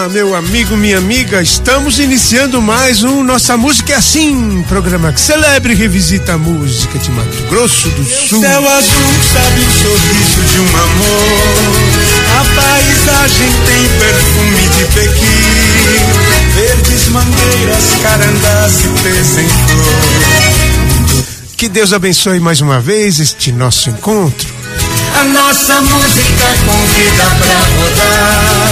Olá, meu amigo, minha amiga, estamos iniciando mais um Nossa Música é Assim, programa que celebra e revisita a música de Mato Grosso do Sul. Céu azul sabe o sorriso de um amor. A paisagem tem perfume de Pequim. Verdes mangueiras, carandás e em flor. Que Deus abençoe mais uma vez este nosso encontro. A nossa música convida pra rodar.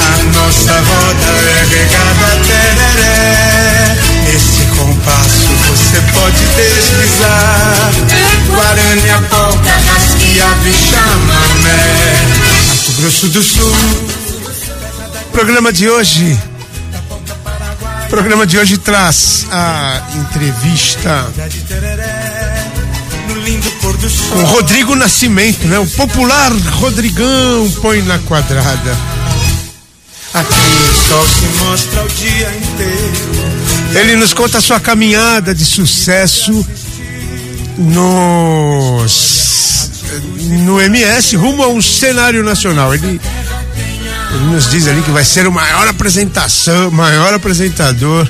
A nossa roda é regada tereré. Nesse compasso você pode deslizar. Guarani, a polca, rasquiava e chamamé. Mato Grosso do Sul. Programa de hoje. Programa de hoje traz a entrevista Com Rodrigo Nascimento, né? O popular Rodrigão põe na quadrada. Aqui o sol se mostra o dia inteiro. Ele nos conta a sua caminhada de sucesso nos no MS rumo a um cenário nacional. Ele, ele nos diz ali que vai ser o maior apresentação, maior apresentador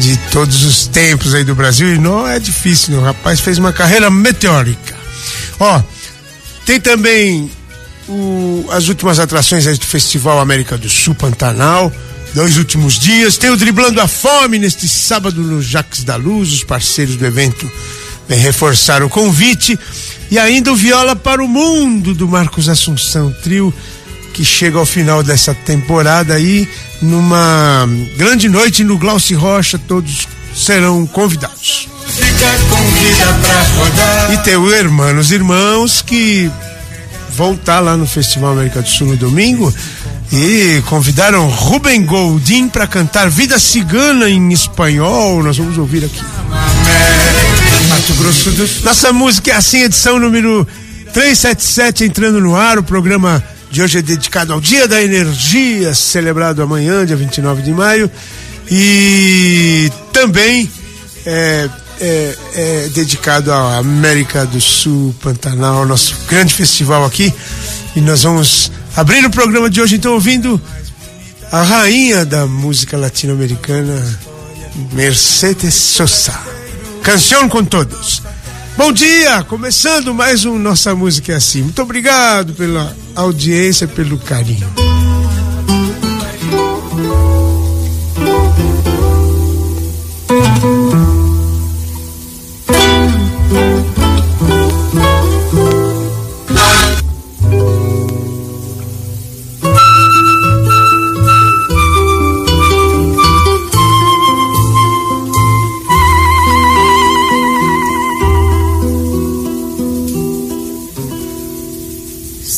de todos os tempos aí do Brasil e não é difícil, né? o rapaz fez uma carreira meteórica. Ó, tem também o- as últimas atrações aí do Festival América do Sul Pantanal, dois últimos dias. Tem o Driblando a Fome neste sábado no Jaques da Luz, os parceiros do evento vêm reforçar o convite. E ainda o Viola para o Mundo do Marcos Assunção, trio que chega ao final dessa temporada aí numa grande noite no Glauci Rocha, todos serão convidados. E tem o Hermanos Irmãos que vão estar lá no Festival América do Sul no domingo e convidaram Rubem Goldin para cantar Vida Cigana em espanhol. Nós vamos ouvir aqui. Mato Grosso do Sul. Nossa música é assim, edição número 377 entrando no ar. O programa de hoje é dedicado ao Dia da Energia, celebrado amanhã, dia 29 de maio. E também é, é, é dedicado à América do Sul, Pantanal, nosso grande festival aqui. E nós vamos abrir o programa de hoje, então, ouvindo a rainha da música latino-americana, Mercedes Sosa. Canção com todos. Bom dia, começando mais um Nossa Música é Assim. Muito obrigado pela audiência, pelo carinho.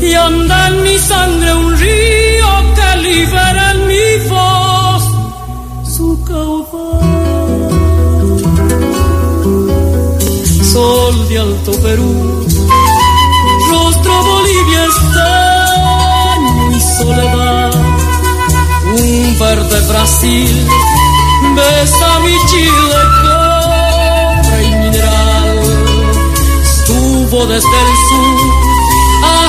y anda en mi sangre un río que libera en mi voz su caudal. Sol de Alto Perú, rostro Bolivia estaño y soledad, un verde Brasil besa mi Chile cobre y mineral, desde el sur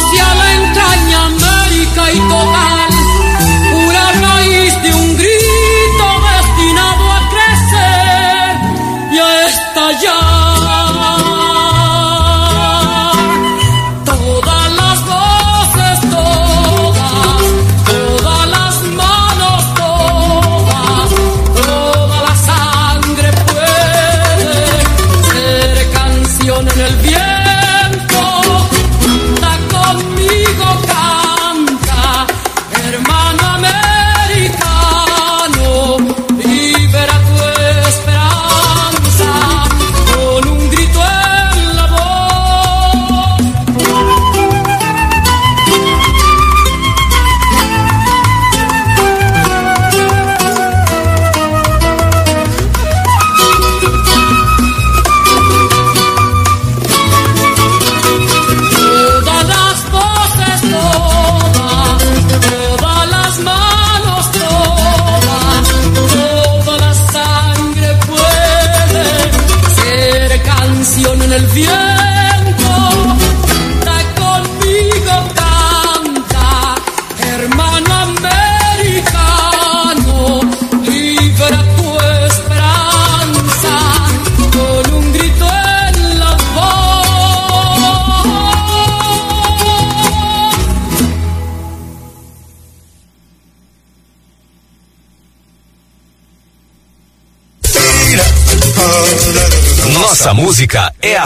hacia la entraña América y total,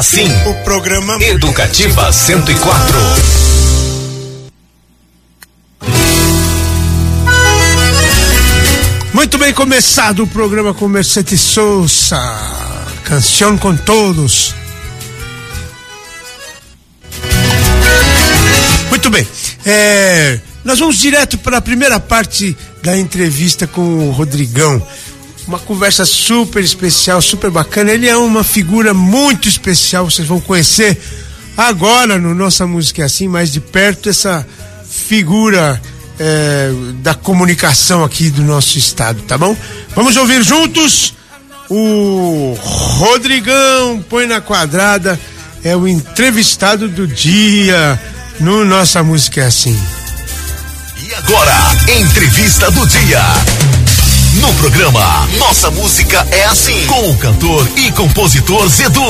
assim. O programa Educativa 104. Muito bem começado o programa com Mercedes Souza. Canção com todos. Muito bem. É, nós vamos direto para a primeira parte da entrevista com o Rodrigão. Uma conversa super especial, super bacana. Ele é uma figura muito especial, vocês vão conhecer agora no Nossa Música é Assim, mais de perto, essa figura é, da comunicação aqui do nosso estado, tá bom? Vamos ouvir juntos o Rodrigão, põe na quadrada, é o entrevistado do dia no Nossa Música é Assim. E agora, entrevista do dia. No programa Nossa Música é Assim, com o cantor e compositor Zedu.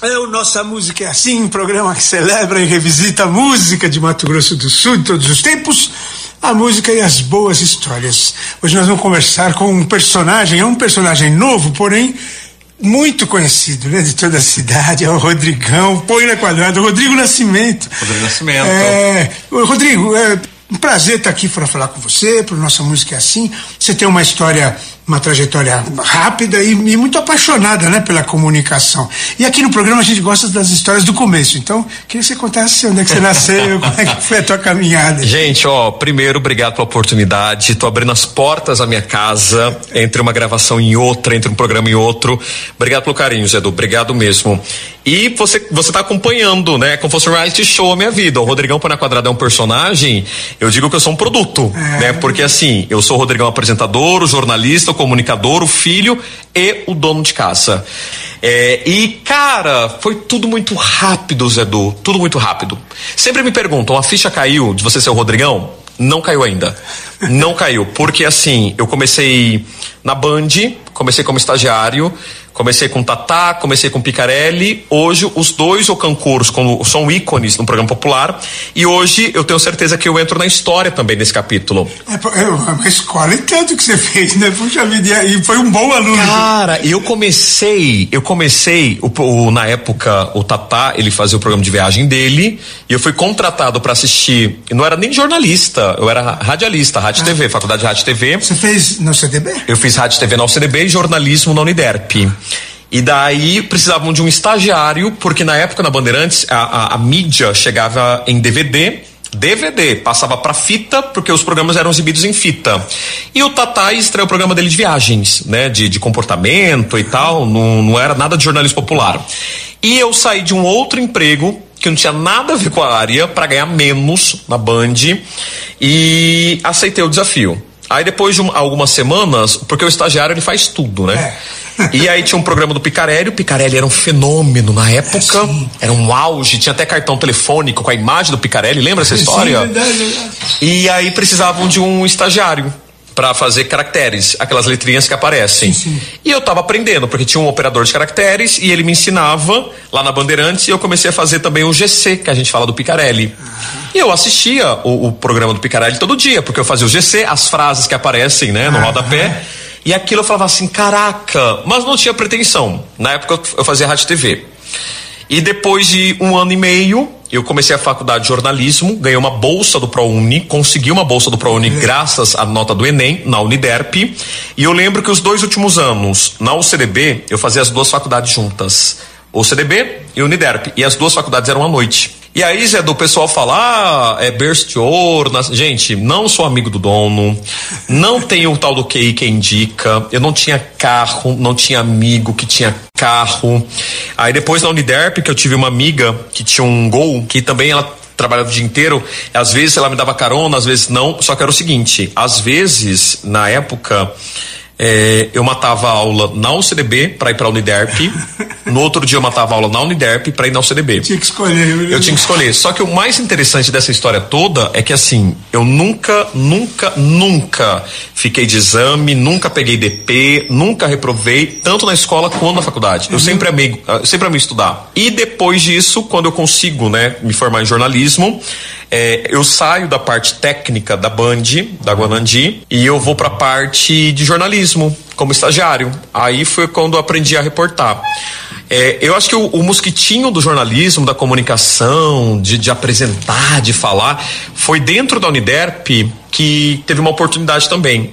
É o Nossa Música é Assim, um programa que celebra e revisita a música de Mato Grosso do Sul de todos os tempos, a música e as boas histórias. Hoje nós vamos conversar com um personagem, é um personagem novo, porém muito conhecido, né, de toda a cidade, é o Rodrigão, põe na quadrada, o Rodrigo Nascimento. Rodrigo Nascimento. É, Rodrigo, é um prazer estar aqui para falar com você, para nossa música é assim. Você tem uma história, uma trajetória rápida e, e, muito apaixonada, né, pela comunicação. E aqui no programa a gente gosta das histórias do começo. Então, queria que você contasse onde é que você nasceu, como é que foi a tua caminhada. Gente, ó, primeiro, obrigado pela oportunidade. Tô abrindo as portas da minha casa, entre uma gravação e outra, entre um programa e outro. Obrigado pelo carinho, Zé Obrigado mesmo. E você, você tá acompanhando, né? Como fosse um reality show a minha vida. O Rodrigão Põe na Quadrada é um personagem, eu digo que eu sou um produto, é. né? Porque assim, eu sou o Rodrigão apresentador, o jornalista, comunicador, o filho e o dono de casa. É, e, cara, foi tudo muito rápido, Zedu. Tudo muito rápido. Sempre me perguntam, a ficha caiu de você ser o Rodrigão? Não caiu ainda. Não caiu. Porque assim, eu comecei na Band, comecei como estagiário, Comecei com Tatá, comecei com Picarelli. Hoje, os dois Ocancouros são ícones no programa popular. E hoje, eu tenho certeza que eu entro na história também nesse capítulo. É, é uma escola e tanto que você fez, né? Puxa vida, e foi um bom aluno. Cara, eu comecei, eu comecei, o, o, na época, o Tatá, ele fazia o programa de viagem dele. E eu fui contratado para assistir. Não era nem jornalista, eu era radialista, Rádio ah. TV, Faculdade de Rádio TV. Você fez no CDB? Eu fiz Rádio TV na UCDB e jornalismo na Uniderp. E daí precisavam de um estagiário, porque na época na Bandeirantes a, a, a mídia chegava em DVD. DVD, passava para fita, porque os programas eram exibidos em fita. E o Tatá estreou o programa dele de viagens, né? De, de comportamento e tal, não, não era nada de jornalismo popular. E eu saí de um outro emprego que não tinha nada a ver com a área para ganhar menos na Band e aceitei o desafio. Aí depois de um, algumas semanas, porque o estagiário ele faz tudo, né? É. E aí tinha um programa do Picarelli, o Picarelli era um fenômeno na época, Sim. era um auge, tinha até cartão telefônico com a imagem do Picarelli, lembra essa história? Sim, verdade, verdade. E aí precisavam de um estagiário para fazer caracteres, aquelas letrinhas que aparecem. Sim, sim. E eu tava aprendendo, porque tinha um operador de caracteres e ele me ensinava lá na Bandeirantes e eu comecei a fazer também o GC, que a gente fala do Picarelli. Uhum. E eu assistia o, o, programa do Picarelli todo dia, porque eu fazia o GC, as frases que aparecem, né, no uhum. rodapé. E aquilo eu falava assim, caraca, mas não tinha pretensão. Na época eu fazia rádio TV. E depois de um ano e meio, eu comecei a faculdade de jornalismo, ganhei uma bolsa do ProUni, consegui uma bolsa do ProUni graças à nota do Enem, na Uniderp. E eu lembro que os dois últimos anos, na UCDB, eu fazia as duas faculdades juntas. O CDB e Uniderp. E as duas faculdades eram à noite. E aí, Zé, do pessoal falar, ah, é berço ouro. Gente, não sou amigo do dono, não tenho o tal do QI que indica, eu não tinha carro, não tinha amigo que tinha carro. Aí depois na Uniderp, que eu tive uma amiga que tinha um gol, que também ela trabalhava o dia inteiro, às vezes ela me dava carona, às vezes não, só que era o seguinte, às vezes, na época, É, eu matava aula na UCDB para ir para a Uniderp. No outro dia eu matava aula na Uniderp para ir na UCDB. Tinha que escolher. Eu tinha que escolher. Só que o mais interessante dessa história toda é que assim, eu nunca, nunca, nunca fiquei de exame, nunca peguei DP, nunca reprovei, tanto na escola quanto na faculdade. Eu Uhum. sempre amei, eu sempre amei estudar. E depois disso, quando eu consigo, né, me formar em jornalismo, é, eu saio da parte técnica da Band, da Guanandi, e eu vou para a parte de jornalismo, como estagiário. Aí foi quando eu aprendi a reportar. É, eu acho que o, o mosquitinho do jornalismo, da comunicação, de, de apresentar, de falar, foi dentro da Uniderp que teve uma oportunidade também.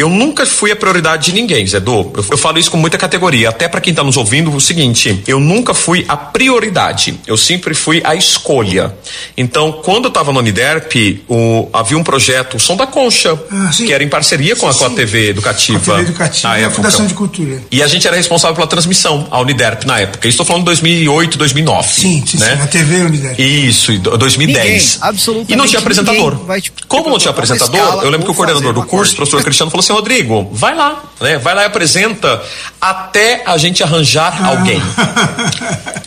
Eu nunca fui a prioridade de ninguém, Zé Du. Eu, eu falo isso com muita categoria. Até para quem tá nos ouvindo, o seguinte: eu nunca fui a prioridade. Eu sempre fui a escolha. Então, quando eu tava no Uniderp, o, havia um projeto, o Som da Concha, Ah, sim. que era em parceria com, a, com a Sim. TV Educativa. A TV Educativa na e a. Fundação de Cultura. E a gente era responsável pela transmissão, a Uniderp, na época. Isso estou falando de 2008, 2009. Sim, sim, né? sim. A TV Unidade. Isso, e do- 2010. Ninguém, absolutamente E não tinha apresentador. te Como não tinha apresentador, eu lembro que o coordenador do curso, o professor Cristiano, falou assim: Rodrigo, vai lá, né? Vai lá e apresenta até a gente arranjar alguém.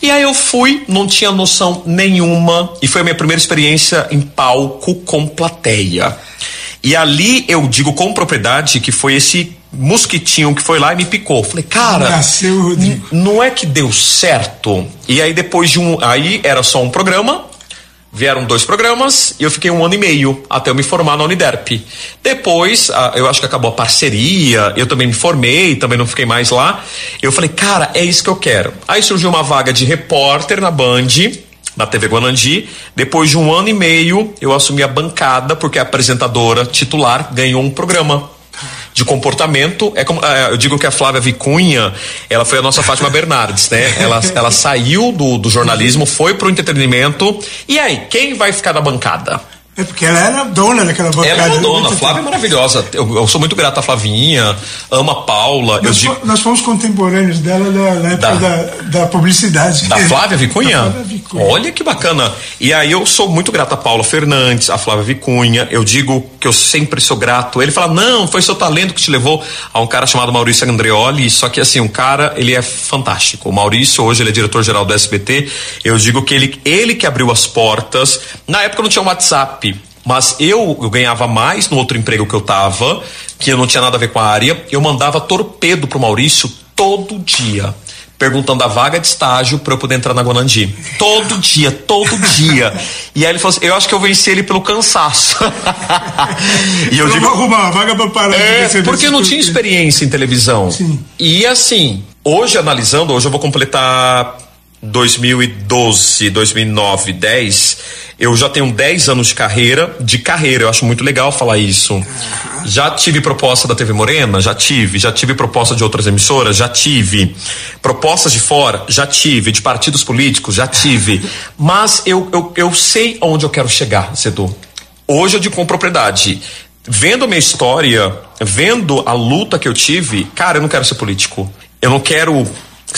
E aí eu fui, não tinha noção nenhuma, e foi a minha primeira experiência em palco com plateia. E ali eu digo com propriedade que foi esse mosquitinho que foi lá e me picou. Falei, cara, Nasceu Rodrigo. não é que deu certo. E aí depois de um, aí era só um programa, Vieram dois programas e eu fiquei um ano e meio até eu me formar na Uniderp. Depois, eu acho que acabou a parceria, eu também me formei, também não fiquei mais lá. Eu falei, cara, é isso que eu quero. Aí surgiu uma vaga de repórter na Band, na TV Guanandi. Depois de um ano e meio, eu assumi a bancada, porque a apresentadora titular ganhou um programa de comportamento. É como, é, eu digo que a Flávia Vicunha, ela foi a nossa Fátima Bernardes, né? Ela, ela saiu do, do jornalismo, foi pro entretenimento. E aí, quem vai ficar na bancada? É porque ela era dona daquela bancada. Ela é uma né? dona, a Flávia é maravilhosa. Eu, eu sou muito grato à Flavinha, amo a Paula. Nós, digo, nós fomos contemporâneos dela da, na época Da- da, da, publicidade. Da Flávia Vicunha? Da Flávia Vicunha. Olha que bacana. E aí eu sou muito grato a Paula Fernandes, a Flávia Vicunha. Eu digo que eu sempre sou grato. Ele fala: "Não, foi seu talento que te levou a um cara chamado Maurício Andreoli". Só que assim, um cara, ele é fantástico. O Maurício hoje ele é diretor geral do SBT. Eu digo que ele ele que abriu as portas. Na época não tinha WhatsApp. Mas eu, eu ganhava mais no outro emprego que eu tava, que eu não tinha nada a ver com a área. Eu mandava torpedo pro Maurício todo dia perguntando a vaga de estágio para eu poder entrar na Guanandi. Todo dia, todo dia. E aí ele falou assim: eu acho que eu venci ele pelo cansaço. e eu Vamos digo. arrumar uma vaga pra parar de É, receber porque eu não tinha esse- experiência em televisão. Sim. E assim, hoje analisando, hoje eu vou completar 2012, 2009, 10. Eu já tenho 10 anos de carreira, de carreira, eu acho muito legal falar isso. Já tive proposta da TV Morena? Já tive. Já tive proposta de outras emissoras? Já tive. Propostas de fora? Já tive. De partidos políticos? Já tive. Mas eu, eu, eu sei onde eu quero chegar, Cedu. Hoje eu digo com propriedade. Vendo a minha história, vendo a luta que eu tive, cara, eu não quero ser político. Eu não quero,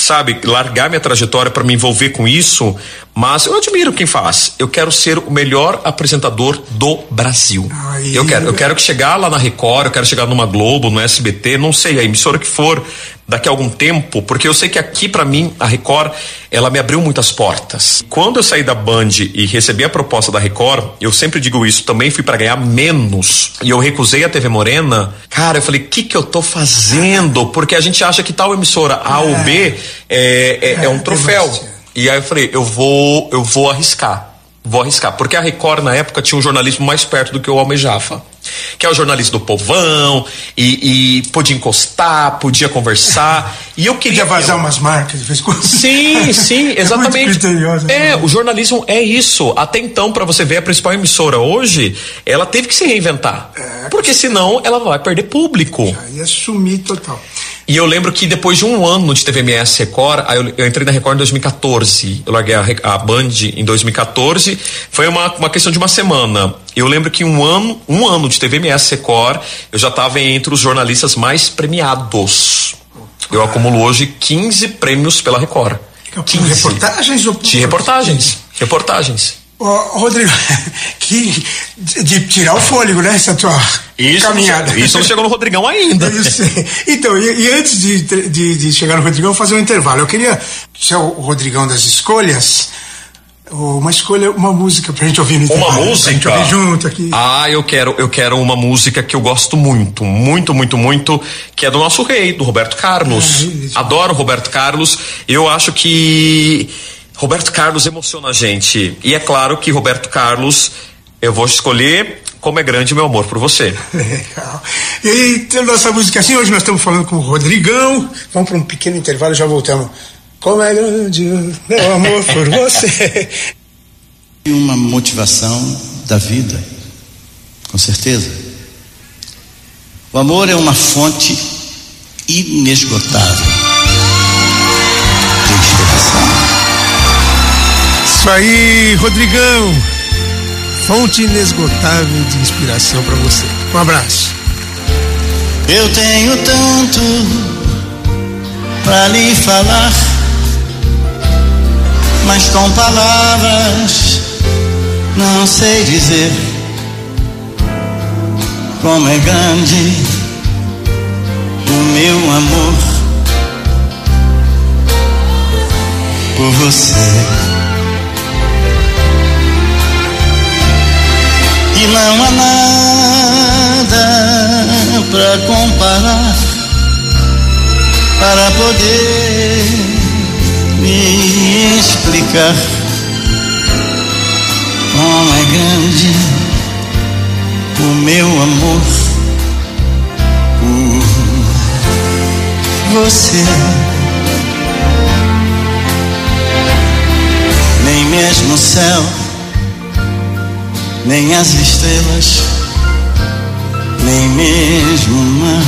sabe, largar minha trajetória para me envolver com isso, mas eu admiro quem faz. Eu quero ser o melhor apresentador do Brasil. Eu quero, eu quero que chegar lá na Record, eu quero chegar numa Globo, no SBT, não sei, a emissora que for, daqui a algum tempo, porque eu sei que aqui para mim a Record, ela me abriu muitas portas. Quando eu saí da Band e recebi a proposta da Record, eu sempre digo isso, também fui para ganhar menos. E eu recusei a TV Morena. Cara, eu falei, o que que eu tô fazendo? Porque a gente acha que tal emissora A ou B é, é, é um É, troféu. E aí eu falei, eu vou, eu vou arriscar. Vou arriscar. Porque a Record, na época, tinha um jornalismo mais perto do que eu almejava. Que é o jornalismo do povão, e, e podia encostar, podia conversar. E eu queria. Podia vazar umas marcas, fez coisas. Sim, sim, É exatamente. é, né? o jornalismo é isso. Até então, para você ver a principal emissora hoje, ela teve que se reinventar. É. Porque senão ela vai perder público. Aí ia sumir total. E eu lembro que depois de um ano de TVMS Record, aí eu, eu entrei na Record em 2014. Eu larguei a, a Band em 2014. Foi uma, uma questão de uma semana. Eu lembro que um ano, um ano de TVMS Record, eu já estava entre os jornalistas mais premiados. Eu acumulo hoje 15 prêmios pela Record. 15. Reportagens ou De reportagens. Reportagens. Ô, Rodrigo, que de, tirar o fôlego, né? Essa tua Isso, caminhada. isso não chegou no Rodrigão ainda. Sei. Então, e, e antes de, de, de chegar no Rodrigão, eu vou fazer um intervalo. Eu queria, se é o Rodrigão das escolhas, uma escolha, uma música pra gente ouvir no Uma intervalo. música? Pra gente ouvir junto aqui. Ah, eu quero, eu quero uma música que eu gosto muito, muito, muito, muito, que é do nosso rei, do Roberto Carlos. Ah. Adoro o Roberto Carlos. Eu acho que Roberto Carlos emociona a gente. E é claro que Roberto Carlos, eu vou escolher Como é Grande Meu Amor por Você. Legal. E tem nossa música assim, hoje nós estamos falando com o Rodrigão. Vamos para um pequeno intervalo e já voltamos. Como é grande o meu amor por você. E uma motivação da vida, com certeza. O amor é uma fonte inesgotável de inspiração. Isso aí, Rodrigão. Fonte inesgotável de inspiração para você. Um abraço. Eu tenho tanto para lhe falar, mas com palavras não sei dizer como é grande o meu amor por você. E não há nada para comparar para poder me explicar como é grande o meu amor por você. Nem mesmo o céu, nem as estrelas, nem mesmo o mar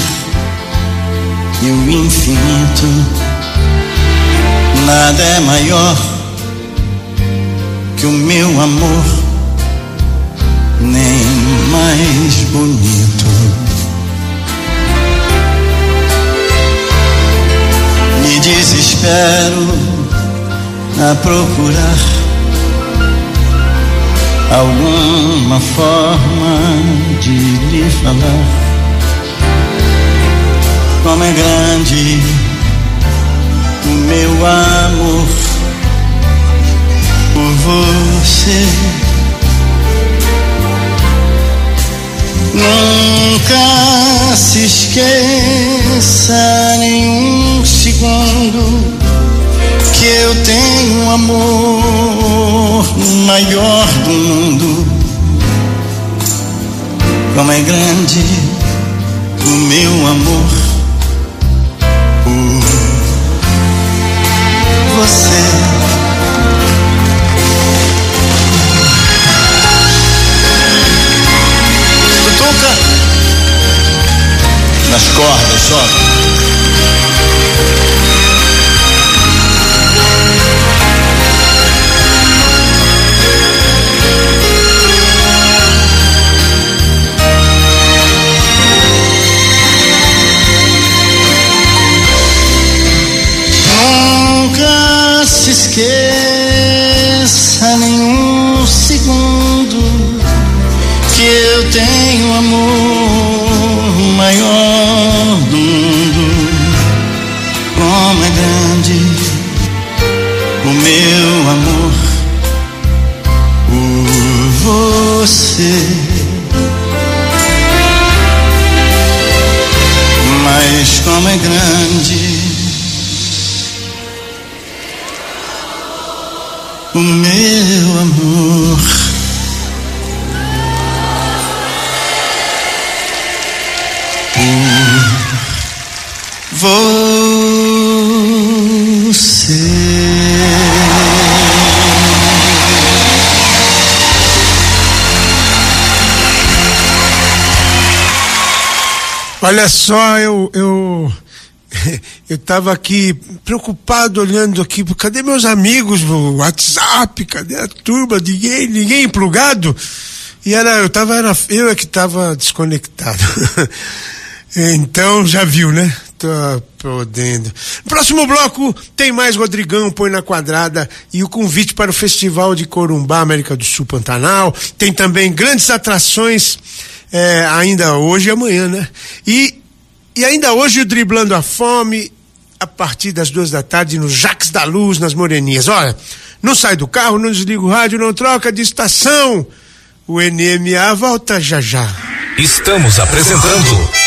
e o infinito. Nada é maior que o meu amor, nem mais bonito. Me desespero a procurar alguma forma de lhe falar como é grande o meu amor por você. Nunca se esqueça nem um segundo que eu tenho um amor maior do mundo. Como é grande o meu amor você. Tutuca nas cordas, só. Esqueça nenhum segundo que eu tenho amor maior Por você. Olha só, eu eu eu tava aqui preocupado olhando aqui, cadê meus amigos no WhatsApp? Cadê a turma? Ninguém, ninguém plugado. E era, eu tava, era eu é que tava desconectado. então já viu, né? Tá podendo. Próximo bloco tem mais Rodrigão, põe na quadrada e o convite para o Festival de Corumbá, América do Sul Pantanal. Tem também grandes atrações é, ainda hoje e amanhã, né? E, e ainda hoje o Driblando a Fome, a partir das duas da tarde, no Jaques da Luz, nas Moreninhas. Olha, não sai do carro, não desliga o rádio, não troca de estação. O NMA volta já já. Estamos apresentando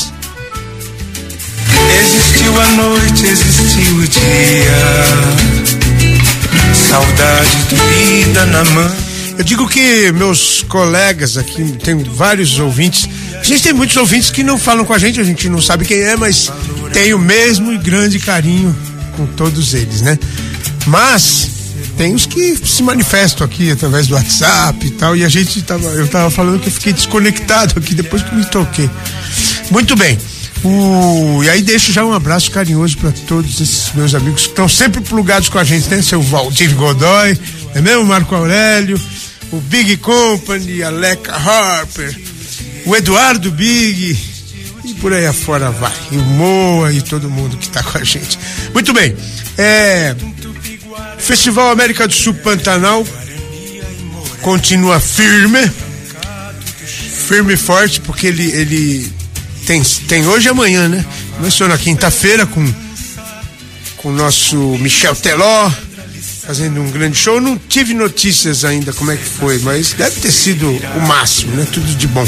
Existiu a noite, existiu o dia. Saudade doída na mão. Eu digo que meus colegas aqui, tem vários ouvintes. A gente tem muitos ouvintes que não falam com a gente, a gente não sabe quem é, mas tem o mesmo e grande carinho com todos eles, né? Mas tem os que se manifestam aqui através do WhatsApp e tal, e a gente tava, eu tava falando que eu fiquei desconectado aqui depois que me toquei. Muito bem. O, e aí deixo já um abraço carinhoso para todos esses meus amigos que estão sempre plugados com a gente, né? Seu Valdir Godoy, é mesmo? Marco Aurélio, o Big Company, a Leca Harper, o Eduardo Big, e por aí afora vai. E o Moa e todo mundo que está com a gente. Muito bem. É, Festival América do Sul Pantanal continua firme. Firme e forte, porque ele, ele tem, tem hoje e amanhã, né? Começou na quinta-feira com com o nosso Michel Teló fazendo um grande show. Não tive notícias ainda como é que foi, mas deve ter sido o máximo, né? Tudo de bom.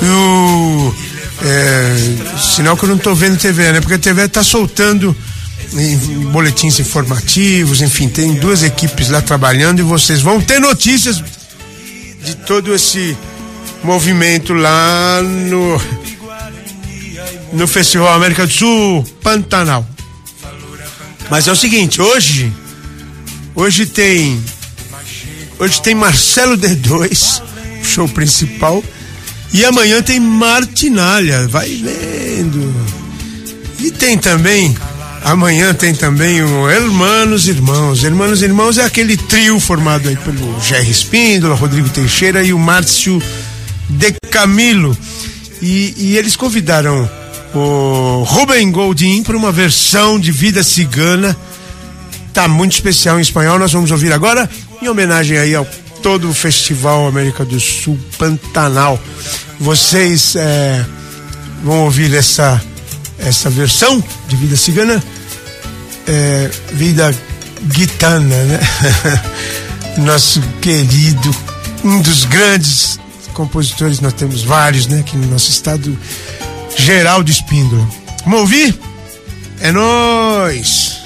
E o é, sinal que eu não estou vendo TV, né? Porque a TV está soltando em boletins informativos, enfim, tem duas equipes lá trabalhando e vocês vão ter notícias de todo esse movimento lá no no Festival América do Sul Pantanal. Mas é o seguinte, hoje hoje tem hoje tem Marcelo D2, show principal, e amanhã tem Martinalha, vai vendo. E tem também Amanhã tem também o Hermanos Irmãos. Hermanos Irmãos é aquele trio formado aí pelo Jerry Espíndola, Rodrigo Teixeira e o Márcio De Camilo. E, e eles convidaram o Rubem Goldin para uma versão de Vida Cigana. Tá muito especial em espanhol. Nós vamos ouvir agora, em homenagem aí ao todo o Festival América do Sul Pantanal. Vocês é, vão ouvir essa essa versão de Vida Cigana, é, Vida Guitana, né? Nosso querido, um dos grandes compositores, nós temos vários, né? Aqui no nosso estado, Geraldo Espíndola. Vamos ouvir? É nós.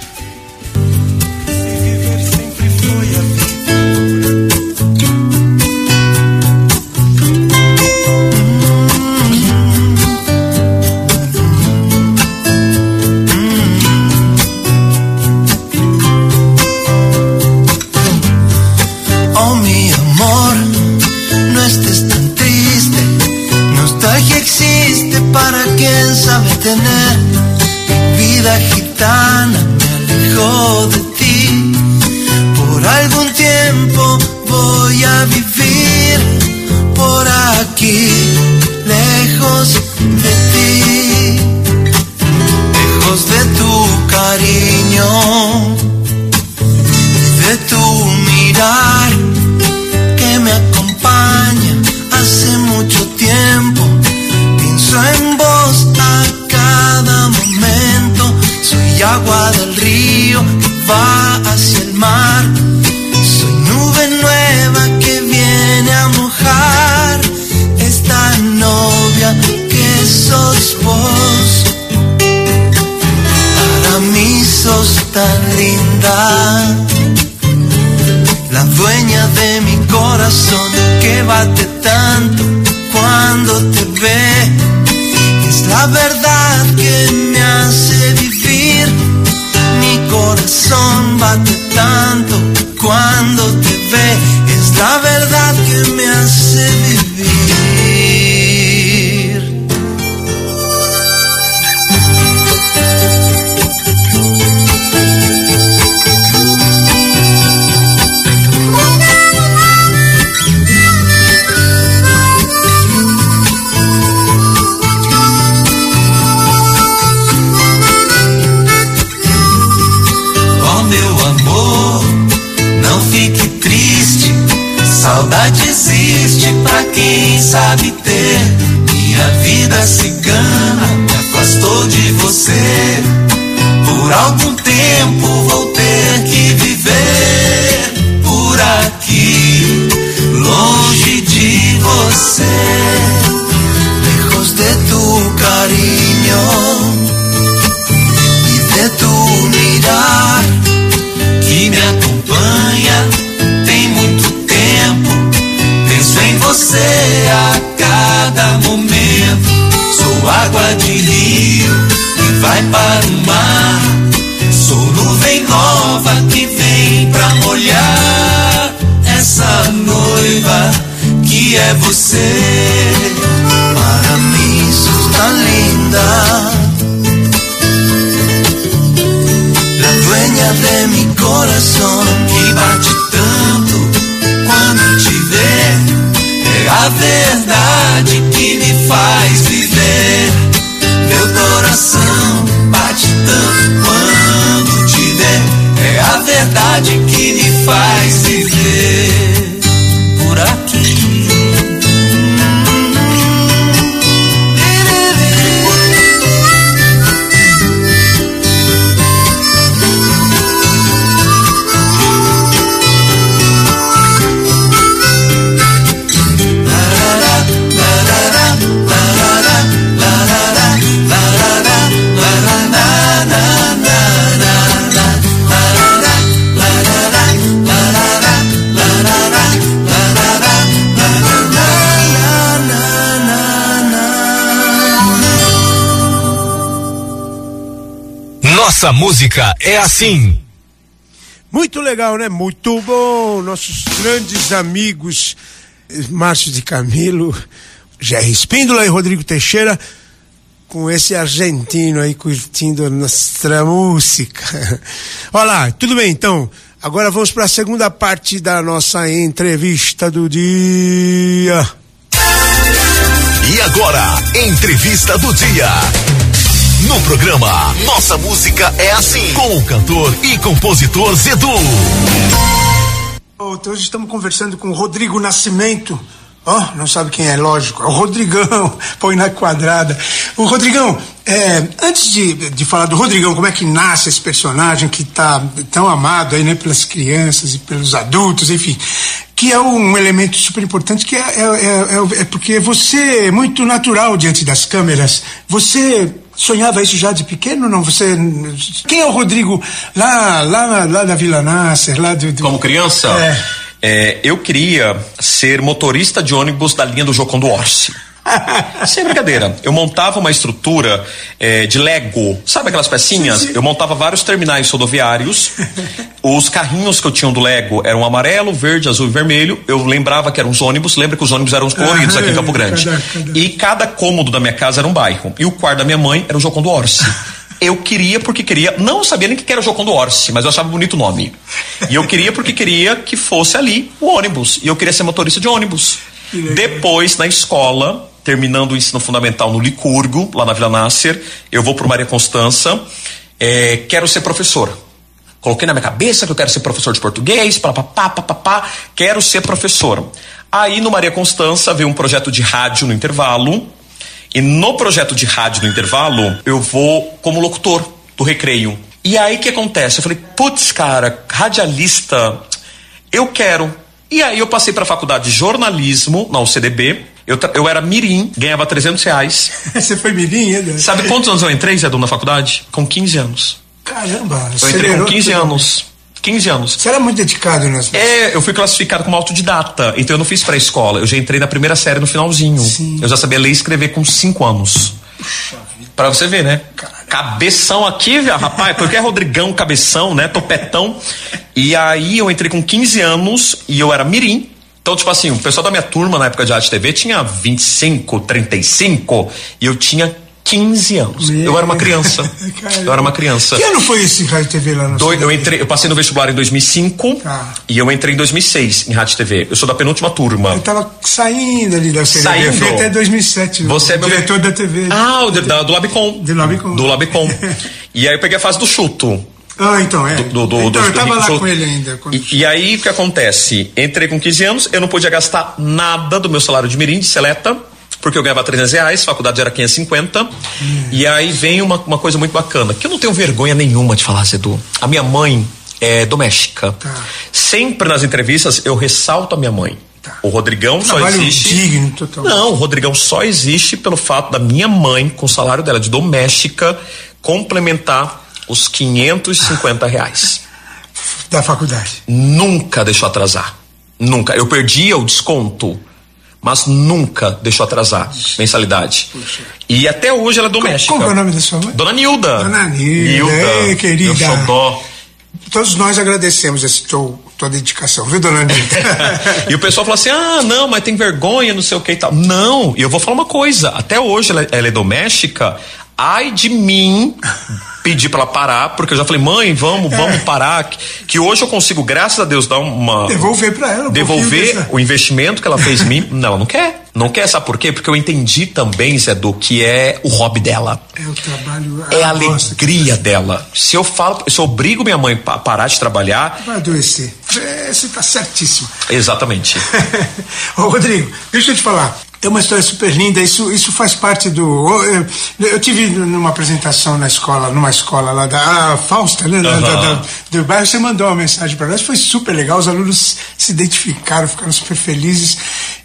Coração Nossa música é assim. Muito legal, né? Muito bom. Nossos grandes amigos eh, Márcio de Camilo, Jerry Espíndola e Rodrigo Teixeira, com esse argentino aí curtindo a nossa música. Olá, tudo bem então? Agora vamos para a segunda parte da nossa entrevista do dia. E agora, entrevista do dia. No programa Nossa Música é Assim, com o cantor e compositor Zedu. Então, hoje estamos conversando com o Rodrigo Nascimento. Oh, não sabe quem é, lógico, é o Rodrigão, põe na quadrada. O Rodrigão, é, antes de, de falar do Rodrigão, como é que nasce esse personagem que está tão amado aí, né, pelas crianças e pelos adultos, enfim, que é um elemento super importante, que é, é, é, é porque você é muito natural diante das câmeras. Você sonhava isso já de pequeno, não? Você quem é o Rodrigo lá lá lá da Vila Nasser, lá do, do... Como criança? É. É, eu queria ser motorista de ônibus da linha do Jocondo Orsi. Sem brincadeira. Eu montava uma estrutura é, de Lego. Sabe aquelas pecinhas? Sim, sim. Eu montava vários terminais rodoviários. Os carrinhos que eu tinha do Lego eram amarelo, verde, azul e vermelho. Eu lembrava que eram os ônibus. Lembra que os ônibus eram os coloridos Ah, aqui em Campo Grande. cada- cada- E cada cômodo da minha casa era um bairro. E o quarto da minha mãe era o Jocondo Orsi. Eu queria porque queria, não sabia nem o que era Jocondo Orsi, mas eu achava bonito o nome. E eu queria porque queria que fosse ali o ônibus. E eu queria ser motorista de ônibus. Depois, na escola, terminando o ensino fundamental no Licurgo, lá na Vila Nasser, eu vou para Maria Constança, é, quero ser professor. Coloquei na minha cabeça que eu quero ser professor de português, papapá, papapá, quero ser professor. Aí no Maria Constança veio um projeto de rádio no intervalo, e no projeto de rádio no intervalo, eu vou como locutor do recreio. E aí o que acontece? Eu falei, putz, cara, radialista, eu quero. E aí eu passei para a faculdade de jornalismo na UCDB. Eu, eu era mirim, ganhava 300 reais. Você foi mirim, ainda? Sabe quantos anos eu entrei, Zé, na faculdade? Com 15 anos. Caramba, Eu entrei com acelerou 15 tudo. anos. 15 anos. Você era muito dedicado nas É, eu fui classificado como autodidata, então eu não fiz pré-escola. Eu já entrei na primeira série no finalzinho. Sim. Eu já sabia ler e escrever com 5 anos. Pra você ver, né? Cabeção aqui, velho, rapaz, porque é Rodrigão, cabeção, né? Topetão. E aí eu entrei com 15 anos e eu era mirim. Então, tipo assim, o pessoal da minha turma na época de Arte TV tinha 25, 35 e eu tinha 15 anos. Eu era uma criança. Eu era uma criança. Que ano foi esse Rádio TV lá no Doi- eu entrei, eu passei no vestibular em 2005 Tá. e eu entrei em 2006 em Rádio TV. Eu sou da penúltima turma. Eu tava saindo ali da CDB. Eu fui Saindo? até 2007. Você é o meu diretor da TV. Ah, o de- da- do Labicom. Do Labicom. Do Labicom. e aí eu peguei a fase do chuto. Ah, então, é. Do, do, então, do, eu tava lá com ele ainda. quando- E, e aí o que acontece? Entrei com 15 anos, eu não podia gastar nada do meu salário de mirim, de seleta, porque eu ganhava 300 reais, faculdade era 550. E aí vem uma, uma coisa muito bacana, que eu não tenho vergonha nenhuma de falar, Zedu. A minha mãe é doméstica. Tá. Sempre nas entrevistas eu ressalto a minha mãe. Tá. O Rodrigão só existe. digno, total. Não, o Rodrigão só existe pelo fato da minha mãe, com o salário dela de doméstica, complementar os 550 reais. Da faculdade. Nunca deixou atrasar. Nunca. Eu perdia o desconto, mas nunca deixou atrasar mensalidade. E até hoje ela é doméstica. como é o nome da sua mãe? Dona Nilda. Dona Nilda, ei, querida. Meu xodó. Todos nós agradecemos esse teu, tua dedicação, viu, dona Nilda? e o pessoal fala assim: ah, não, mas tem vergonha, não sei o que e tal. Não, e eu vou falar uma coisa: até hoje ela, ela é doméstica, ai de mim pedir pra ela parar, porque eu já falei, mãe, vamos, vamos parar. Que, que hoje eu consigo, graças a Deus, dar uma. Devolver pra ela um Devolver o investimento que ela fez em mim. Não, ela não quer. Não quer, sabe por quê? Porque eu entendi também, Zé Du, que é o hobby dela. É o trabalho. É a alegria dela. Se eu falo, se eu obrigo minha mãe a parar de trabalhar, Vai adoecer. É, você tá certíssimo. exatamente. Ô, Rodrigo, deixa eu te falar. É uma história super linda, isso, isso faz parte do. Eu, eu tive numa apresentação na escola, numa escola lá da Fausta, né? Aham. da- da- do bairro, você mandou uma mensagem para nós, foi super legal, os alunos se identificaram, ficaram super felizes.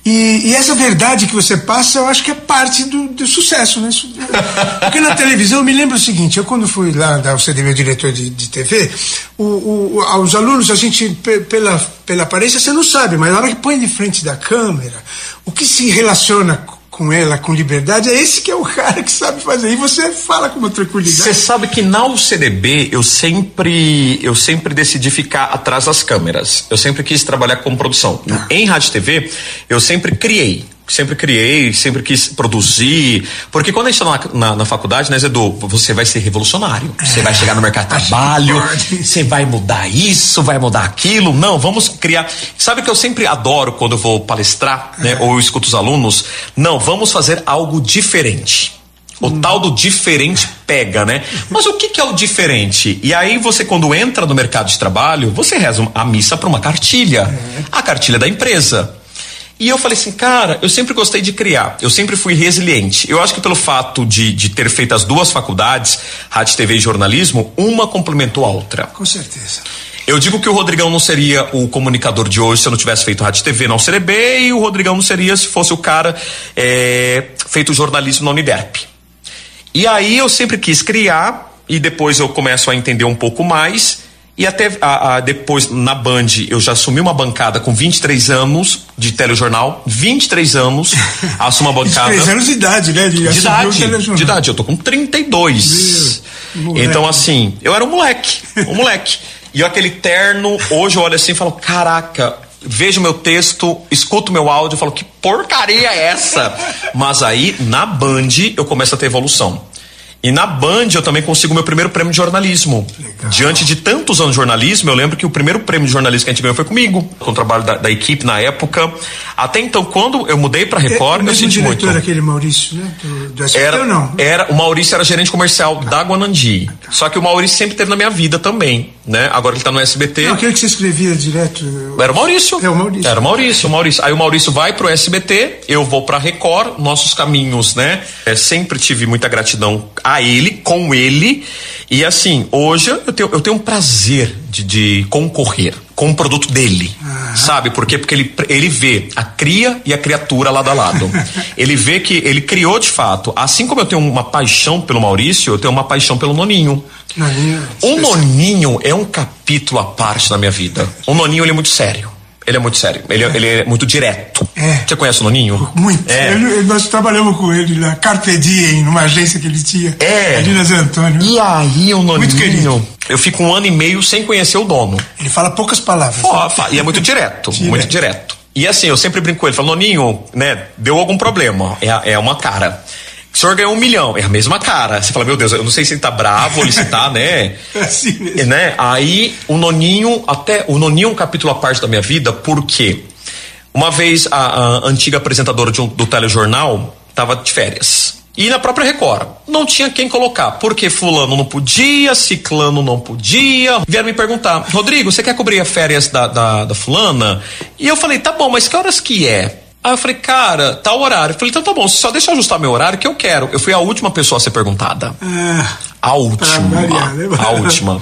E, e essa verdade que você passa, eu acho que é parte do, do sucesso, né? Isso- Porque na televisão, eu me lembro o seguinte: eu, quando fui lá dar o CD, meu diretor de, de TV, o, o, o- aos alunos, a gente, pe- pela, pela aparência, você não sabe, mas na hora que põe de frente da câmera, o que se relaciona com ela com liberdade é esse que é o cara que sabe fazer. E você fala com uma tranquilidade. Você sabe que na UCDB eu sempre eu sempre decidi ficar atrás das câmeras. Eu sempre quis trabalhar com produção. Em rádio TV eu sempre criei. Sempre criei, sempre quis produzir. Porque quando a gente está na, na, na faculdade, né, Zedu, você vai ser revolucionário. Você vai chegar no mercado de trabalho, você vai mudar isso, vai mudar aquilo. Não, vamos criar. Sabe que eu sempre adoro quando eu vou palestrar, né, ou eu escuto os alunos? Não, vamos fazer algo diferente. O tal do diferente pega, né? Mas o que, que é o diferente? E aí você, quando entra no mercado de trabalho, você reza a missa para uma cartilha. A cartilha da empresa. E eu falei assim, cara, eu sempre gostei de criar, eu sempre fui resiliente. Eu acho que pelo fato de, de ter feito as duas faculdades, rádio, TV e jornalismo, uma complementou a outra. Com certeza. Eu digo que o Rodrigão não seria o comunicador de hoje se eu não tivesse feito rádio TV na UCDB e o Rodrigão não seria se fosse o cara é, feito jornalismo na Uniderp. E aí eu sempre quis criar e depois eu começo a entender um pouco mais e até a- a- depois na Band eu já assumi uma bancada com 23 anos de telejornal, 23 anos, assumo a bancada. 23 anos de idade, né? De o idade, de idade, eu tô com 32. Meu, moleque. Então, assim, eu era um moleque, um moleque. E aquele terno, hoje eu olho assim e falo: caraca, vejo meu texto, escuto meu áudio e falo: que porcaria é essa? Mas aí, na Band, eu começo a ter evolução. E na Band eu também consigo meu primeiro prêmio de jornalismo. Diante de tantos anos de jornalismo, eu lembro que o primeiro prêmio de jornalismo que a gente ganhou foi comigo, com o trabalho da, da equipe na época. Até então, quando eu mudei pra É, Record, o eu senti muito. diretor, aquele Maurício, né? Do, do Era, ou não? era, o Maurício era gerente comercial da Guanandi. Só que o Maurício sempre teve na minha vida também, né? Agora ele tá no SBT. Não, aquele que você escrevia direto. Era o Maurício. É o Maurício. Era o Maurício, o Maurício. Aí o Maurício vai pro SBT, eu vou pra Record, nossos caminhos, né? É, sempre tive muita gratidão a ele, com ele. E assim, hoje eu tenho, eu tenho um prazer de, de concorrer com o produto dele. Sabe por quê? Porque ele, ele vê a cria e a criatura lado a lado. ele vê que ele criou de fato. Assim como eu tenho uma paixão pelo Maurício, eu tenho uma paixão pelo Noninho. Noninho, O Noninho é um capítulo à parte da minha vida. O Noninho ele é muito sério. Ele é muito sério. Ele, é- ele é muito direto. É. Você conhece o Noninho? Muito. É. Ele- nós trabalhamos com ele lá, Carpe Diem, numa agência que ele tinha. É. Ali na Zé Antônio. E aí o Muito querido. Noninho. Eu fico um ano e meio sem conhecer o dono. Ele fala poucas palavras. E é muito direto, Direto. muito direto. E assim, eu sempre brinco com ele, falo, Noninho, né, deu algum problema. É, é uma cara. O senhor ganhou um milhão, é a mesma cara. Você fala, meu Deus, eu não sei se ele tá bravo ou ele se tá, né? É assim mesmo. E, né? Aí o Noninho, até o Noninho é um capítulo à parte da minha vida, porque uma vez a, a antiga apresentadora um- do telejornal tava de férias. E na própria Record, não tinha quem colocar, porque fulano não podia, ciclano não podia. Vieram me perguntar, Rodrigo, você quer cobrir as férias da, da, da fulana? E eu falei, tá bom, mas que horas que é? Aí eu falei, cara, tá o horário. Eu falei, então tá bom, só deixa eu ajustar meu horário que eu quero. Eu fui a última pessoa a ser perguntada. Ah, A última. variar, né? A última.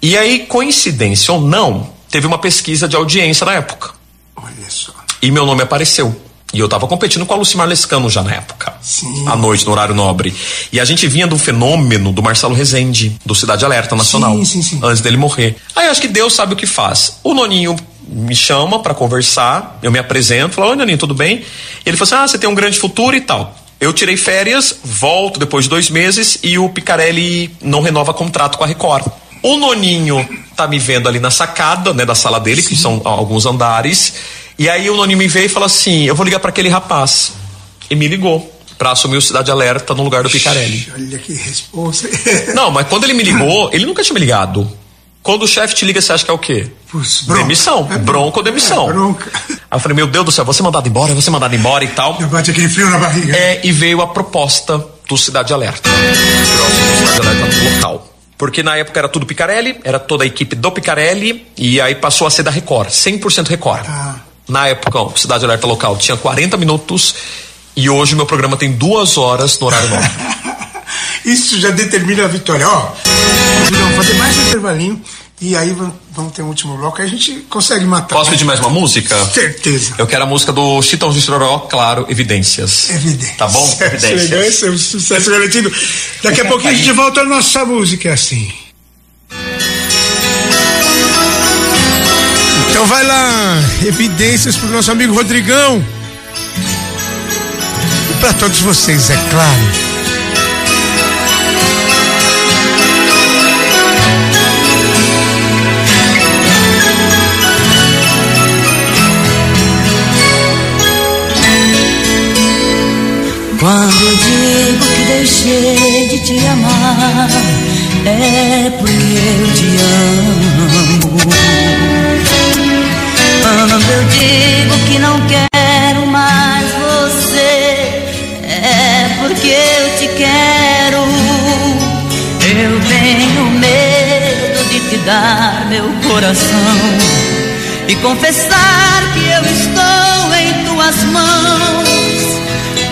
E aí, coincidência ou não, teve uma pesquisa de audiência na época. olha só. E meu nome apareceu. E eu tava competindo com a Lucimar Lescano já na época. Sim. À noite, no horário nobre. E a gente vinha do fenômeno do Marcelo Rezende, do Cidade Alerta Nacional. Sim, sim, sim. Antes dele morrer. Aí eu acho que Deus sabe o que faz. O Noninho me chama pra conversar, eu me apresento, falo, oi Noninho, tudo bem? Ele falou assim: ah, você tem um grande futuro e tal. Eu tirei férias, volto depois de dois meses e o Picarelli não renova contrato com a Record. O Noninho tá me vendo ali na sacada, né, da sala dele, que são alguns andares. E aí o Noninho me veio e falou assim: eu vou ligar para aquele rapaz. E me ligou pra assumir o Cidade Alerta no lugar do Picarelli. Olha que resposta. Não, mas quando ele me ligou, ele nunca tinha me ligado. Quando o chefe te liga, você acha que é o quê? Bronca. Demissão. É bronca ou demissão. É, bronca. Aí eu falei, meu Deus do céu, você mandado embora, você mandado embora e tal. Já bate aquele frio na barriga. É, e veio a proposta do Cidade Alerta. Cidade Alerta local. Porque na época era tudo Picarelli, era toda a equipe do Picarelli, e aí passou a ser da Record, 100% Record. Ah. Na época, o Cidade Alerta local tinha 40 minutos, e hoje o meu programa tem duas horas no horário nobre. Isso já determina a vitória. Ó, vamos fazer mais um intervalinho e aí vamos- ter um último bloco. Aí a gente consegue matar. Posso pedir mais uma música? Certeza. Eu quero a música do Chitão de Chororó, claro, Evidências. Evidência. Tá bom? Evidências. é um sucesso garantido. Daqui a pouquinho a gente volta à nossa música é assim. Então vai lá, evidências pro nosso amigo Rodrigão. E para todos vocês, é claro. Quando eu digo que deixei de te amar, é porque eu te amo. Quando eu digo que não quero mais você, é porque eu te quero. Eu tenho medo de te dar meu coração e confessar que eu estou em tuas mãos.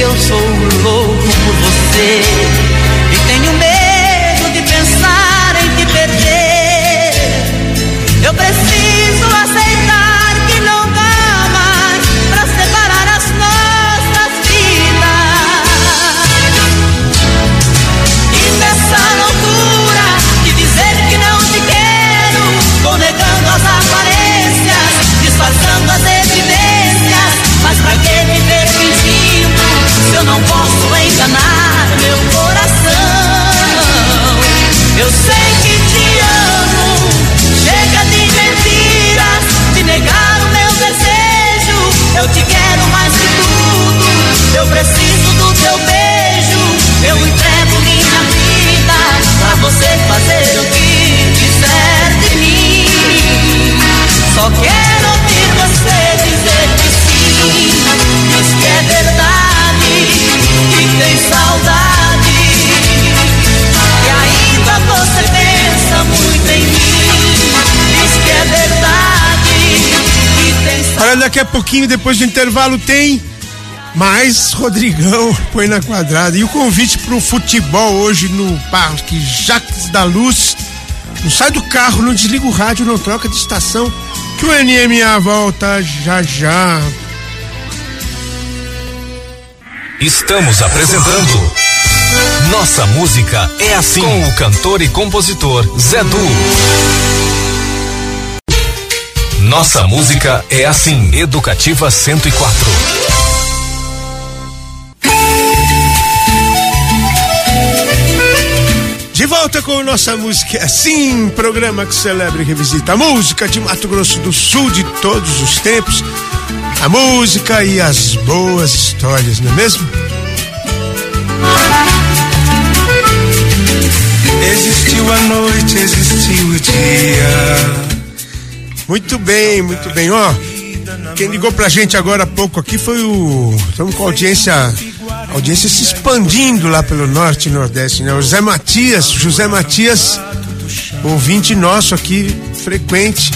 eu sou louco por você. E tenho medo daqui a pouquinho, depois do intervalo, tem mais Rodrigão põe na quadrada. E o convite pro futebol hoje no Parque Jacques da Luz. Não sai do carro, não desliga o rádio, não troca de estação. Que o NMA volta já já. Estamos apresentando Nossa Música é Assim com o cantor e compositor Zé Du. Nossa música é assim. Educativa 104. De volta com nossa música é assim, programa que celebra e revisita a música de Mato Grosso do Sul de todos os tempos, a música e as boas histórias, não é mesmo? Existiu a noite, existiu o dia. Muito bem, muito bem, ó. Quem ligou pra gente agora há pouco aqui foi o. Estamos com a audiência. A audiência se expandindo lá pelo norte e nordeste, né? O José Matias, José Matias, ouvinte nosso aqui, frequente,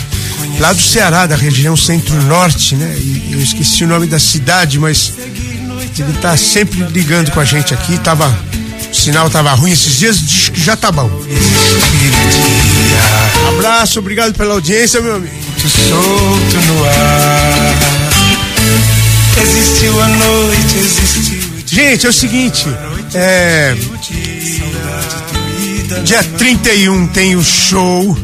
lá do Ceará, da região centro-norte, né? E eu esqueci o nome da cidade, mas ele tá sempre ligando com a gente aqui, tava. O sinal tava ruim esses dias, diz que já tá bom. Abraço, obrigado pela audiência, meu amigo. Solto no ar. Existiu a noite, existiu. Gente, é o seguinte, é. Dia 31 tem o show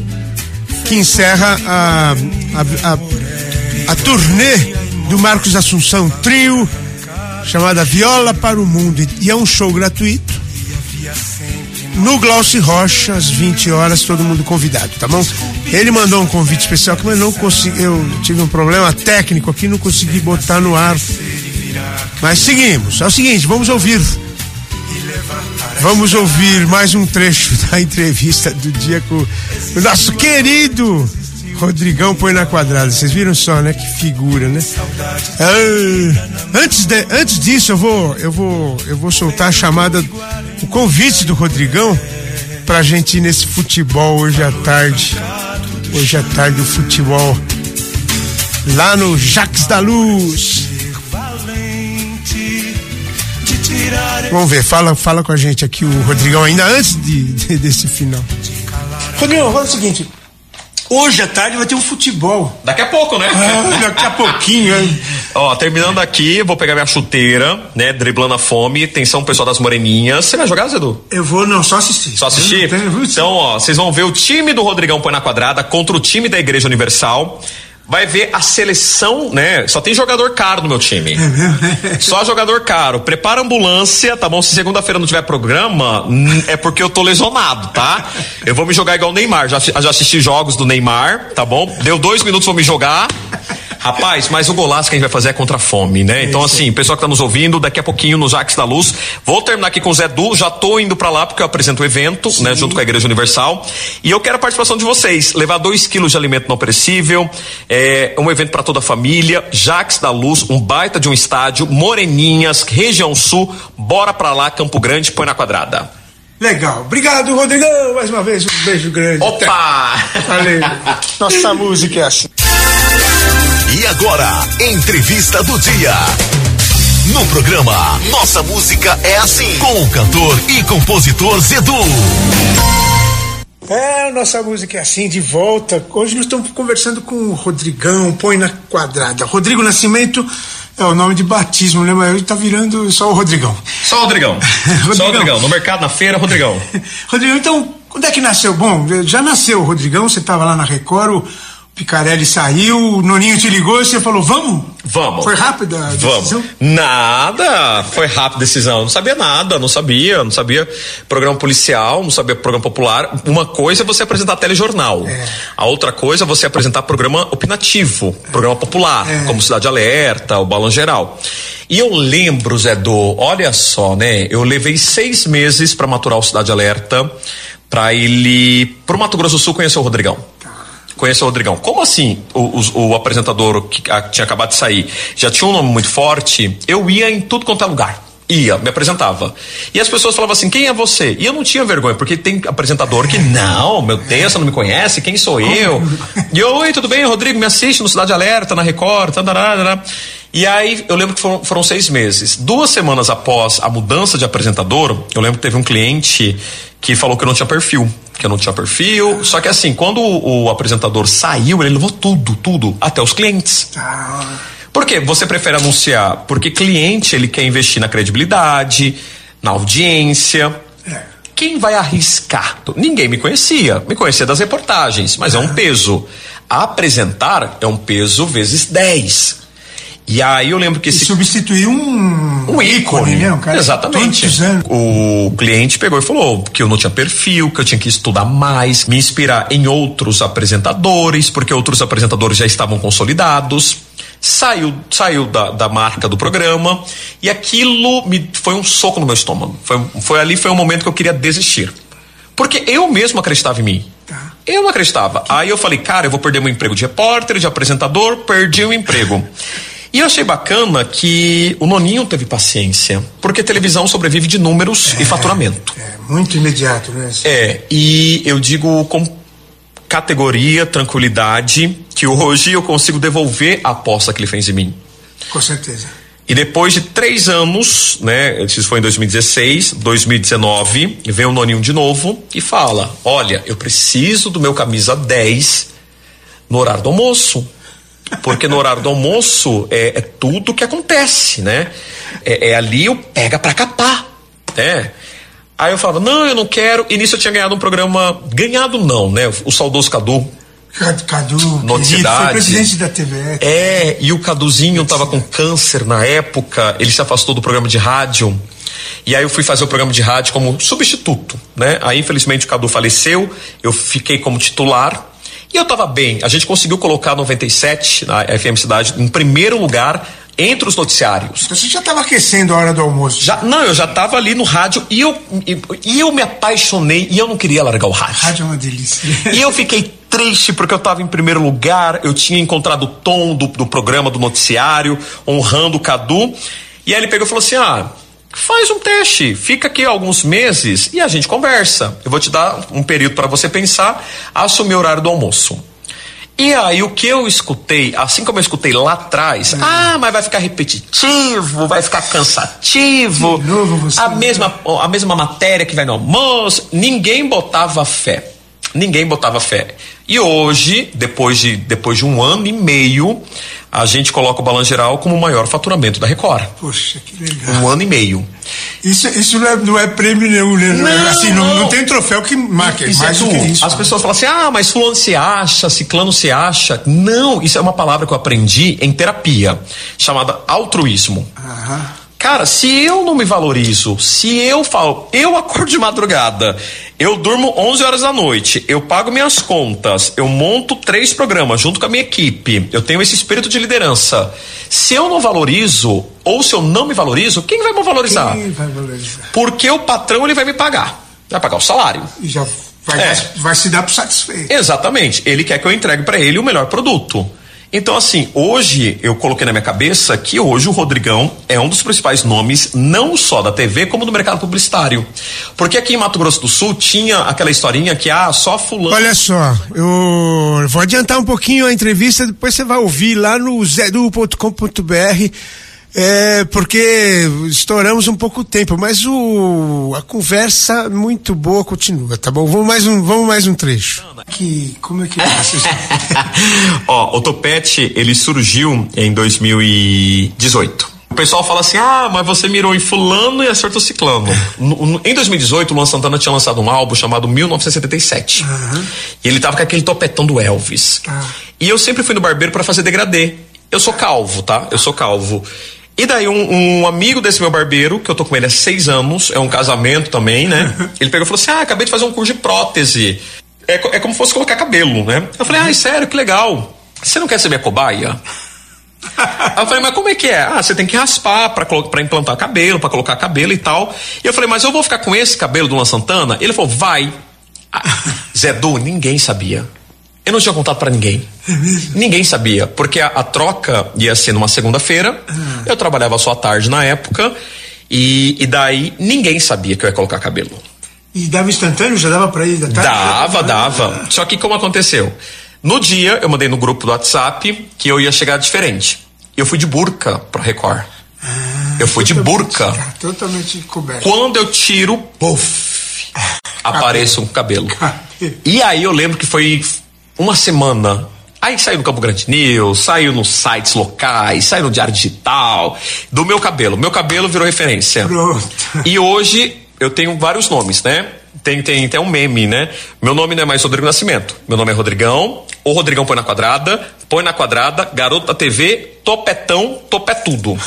que encerra a, a, a, a turnê do Marcos Assunção Trio, chamada Viola para o Mundo. E é um show gratuito. No Glaucio Rocha, às 20 horas, todo mundo convidado, tá bom? Ele mandou um convite especial, mas não consegui. Eu tive um problema técnico aqui, não consegui botar no ar. Mas seguimos. É o seguinte, vamos ouvir. Vamos ouvir mais um trecho da entrevista do dia com o nosso querido Rodrigão Põe na Quadrada. Vocês viram só, né? Que figura, né? Ah, antes, de, antes disso, eu vou, eu vou, eu vou soltar a chamada, o convite do Rodrigão pra gente ir nesse futebol hoje à tarde. Hoje à tarde o futebol lá no Jaques da Luz. Vamos ver, fala, fala com a gente aqui o Rodrigão ainda antes de, de- desse final. Rodrigão, fala o seguinte. Hoje à tarde vai ter um futebol. Daqui a pouco, né? Ah, daqui a pouquinho, hein? Ó, terminando aqui, vou pegar minha chuteira, né? Driblando a fome. Atenção, pessoal das Moreninhas. Você vai jogar, Zedu? Eu vou, não, só assistir. Só assistir? Tenho- Então, ó, vocês vão ver o time do Rodrigão Põe na Quadrada contra o time da Igreja Universal. Vai ver a seleção, né? Só tem jogador caro no meu time. Só jogador caro. Prepara ambulância, tá bom? Se segunda-feira não tiver programa, hum, é porque eu tô lesionado, tá? Eu vou me jogar igual o Neymar. Já, já assisti jogos do Neymar, tá bom? Deu dois minutos, vou me jogar. Rapaz, mas o golaço que a gente vai fazer é contra a fome, né? Então, assim, pessoal que tá nos ouvindo, daqui a pouquinho no Jaques da Luz. Vou terminar aqui com o Zé Du, já tô indo pra lá porque eu apresento o evento, né? Junto com a Igreja Universal. E eu quero a participação de vocês. Levar dois quilos de alimento não perecível. É um evento para toda a família. Jaques da Luz, um baita de um estádio. Moreninhas, região sul. Bora pra lá, Campo Grande, põe na quadrada. Legal. Obrigado, Rodrigão. Mais uma vez, um beijo grande. Opa! Valeu. Nossa música é assim. E agora, entrevista do dia. No programa Nossa Música é Assim, com o cantor e compositor Zedu. É, nossa música é assim, de volta. Hoje nós estamos conversando com o Rodrigão, põe na quadrada. Rodrigo Nascimento é o nome de batismo, né? Mas hoje tá virando só o Rodrigão. Só o Rodrigão. Só o Rodrigão. Rodrigão. No mercado, na feira, Rodrigão. Rodrigão, então, quando é que nasceu? Bom, já nasceu o Rodrigão, você estava lá na Record, o Picarelli saiu, o Noninho te ligou e você falou, vamos? Vamos. Foi rápida a decisão? Vamos. Nada. Foi rápida a decisão. Não sabia nada, não sabia, não sabia programa policial, não sabia programa popular. Uma coisa é você apresentar telejornal. A outra coisa é você apresentar programa opinativo, programa popular, como Cidade Alerta, o Balão Geral. E eu lembro, Zé Do, olha só, né? Eu levei seis meses para maturar o Cidade Alerta, para ele pro Mato Grosso do Sul conhecer o Rodrigão. Conheço o Rodrigão. Como assim o, o- o apresentador que ah, tinha acabado de sair já tinha um nome muito forte? Eu ia em tudo quanto é lugar. Ia, me apresentava. E as pessoas falavam assim: quem é você? E eu não tinha vergonha, porque tem apresentador que, não, meu Deus, você não me conhece, quem sou eu? E eu, oi, tudo bem, Rodrigo? Me assiste no Cidade Alerta, na Record, tarará, tarará. E aí eu lembro que foram, foram seis meses. Duas semanas após a mudança de apresentador, eu lembro que teve um cliente que falou que eu não tinha perfil. Que eu não tinha perfil. Só que assim, quando o, o apresentador saiu, ele levou tudo, tudo, até os clientes. Por quê? Você prefere anunciar? Porque cliente, ele quer investir na credibilidade, na audiência. Quem vai arriscar? Ninguém me conhecia. Me conhecia das reportagens, mas é um peso. Apresentar é um peso vezes 10. E aí eu lembro que esse substituiu um, um ícone. né? Um cara Exatamente. O cliente pegou e falou que eu não tinha perfil, que eu tinha que estudar mais, me inspirar em outros apresentadores, porque outros apresentadores já estavam consolidados. Saiu, saiu da, da marca do programa e aquilo me foi um soco no meu estômago. Foi, foi ali foi um momento que eu queria desistir. Porque eu mesmo acreditava em mim. Tá. Eu não acreditava. Aí eu falei, cara, eu vou perder meu emprego de repórter, de apresentador, perdi o emprego. E eu achei bacana que o Noninho teve paciência, porque televisão sobrevive de números e faturamento. É, muito imediato, né? É, e eu digo com categoria, tranquilidade, que hoje eu consigo devolver a aposta que ele fez em mim. Com certeza. E depois de três anos, né? Isso foi em 2016, 2019, vem o Noninho de novo e fala: Olha, eu preciso do meu camisa 10 no horário do almoço. Porque no horário do almoço é, é tudo que acontece, né? É, é ali o pega pra capar, né? Aí eu falava, não, eu não quero. E nisso eu tinha ganhado um programa. Ganhado não, né? O saudoso Cadu. Cadu, Notidade. foi presidente da TVE. É, e o Caduzinho tava com câncer na época, ele se afastou do programa de rádio. E aí eu fui fazer o programa de rádio como substituto, né? Aí infelizmente o Cadu faleceu, eu fiquei como titular. E eu tava bem. A gente conseguiu colocar 97 na FM Cidade em primeiro lugar entre os noticiários. Então você já estava aquecendo a hora do almoço. Já, não, eu já tava ali no rádio e eu, e, e eu me apaixonei e eu não queria largar o rádio. Rádio é uma delícia. E eu fiquei triste porque eu estava em primeiro lugar, eu tinha encontrado o tom do, do programa, do noticiário, honrando o Cadu. E aí ele pegou e falou assim: ah, faz um teste, fica aqui alguns meses e a gente conversa. Eu vou te dar um período para você pensar, assumir o horário do almoço. E aí o que eu escutei, assim como eu escutei lá atrás, ah, mas vai ficar repetitivo, vai ficar cansativo, De novo você, a mesma a mesma matéria que vai no almoço, ninguém botava fé. Ninguém botava fé. E hoje, depois de, depois de um ano e meio, a gente coloca o Balan Geral como o maior faturamento da Record. Poxa, que legal. Um ano e meio. Isso, isso não, é, não é prêmio nenhum, né? Não, assim, não, não. não tem troféu que marque Isso mais é do que isso. As pessoas falam assim: ah, mas fulano se acha, ciclano se acha. Não, isso é uma palavra que eu aprendi em terapia, chamada altruísmo. Aham. Cara, se eu não me valorizo, se eu falo, eu acordo de madrugada, eu durmo 11 horas da noite, eu pago minhas contas, eu monto três programas junto com a minha equipe, eu tenho esse espírito de liderança. Se eu não valorizo, ou se eu não me valorizo, quem vai me valorizar? Quem vai valorizar? Porque o patrão ele vai me pagar, vai pagar o salário. E já vai, É. vai se dar por satisfeito. Exatamente. Ele quer que eu entregue para ele o melhor produto. Então, assim, hoje eu coloquei na minha cabeça que hoje o Rodrigão é um dos principais nomes, não só da TV, como do mercado publicitário. Porque aqui em Mato Grosso do Sul tinha aquela historinha que, ah, só fulano. Olha só, eu vou adiantar um pouquinho a entrevista, depois você vai ouvir lá no zedu.com.br, é, porque estouramos um pouco o tempo, mas o, a conversa muito boa continua, tá bom? Vamos mais um, vamos mais um trecho. Que, como é que é? Ó, o Topete, ele surgiu em 2018. O pessoal fala assim: ah, mas você mirou em Fulano e acertou Ciclano. No- no- em 2018, o Luan Santana tinha lançado um álbum chamado 1977. E ele tava com aquele topetão do Elvis. Ah. E eu sempre fui no barbeiro para fazer degradê. Eu sou calvo, tá? Eu sou calvo. E daí um, um amigo desse meu barbeiro, que eu tô com ele há seis anos, é um casamento também, né? Ele pegou e falou assim: ah, acabei de fazer um curso de prótese. É, é como se fosse colocar cabelo, né? Eu falei, ai, sério, que legal. Você não quer ser minha cobaia? Aí eu falei, mas como é que é? Ah, você tem que raspar pra, pra implantar cabelo, pra colocar cabelo e tal. E eu falei, mas eu vou ficar com esse cabelo do Luan Santana? Ele falou, vai. Ah, Zé Du, ninguém sabia. Eu não tinha contado pra ninguém. Ninguém sabia, porque a, a troca ia ser numa segunda-feira. Eu trabalhava só à tarde na época. E, e daí ninguém sabia que eu ia colocar cabelo. E dava instantâneo? Já dava pra ir da tarde? Dava, dava. Só que como aconteceu? No dia, eu mandei no grupo do WhatsApp que eu ia chegar diferente. Eu fui de burca pra Record. eu fui de burca. Totalmente coberto. Quando eu tiro, puff, aparece um cabelo. Cabelo. E aí eu lembro que foi uma semana. Aí saiu no Campo Grande News, saiu nos sites locais, saiu no Diário Digital, do meu cabelo. Meu cabelo virou referência. Pronto. E hoje eu tenho vários nomes, né? Tem, tem, tem um meme, né? Meu nome não é mais Rodrigo Nascimento. Meu nome é Rodrigão. Ou Rodrigão põe na quadrada, põe na quadrada, garoto da TV, topetão, topé tudo.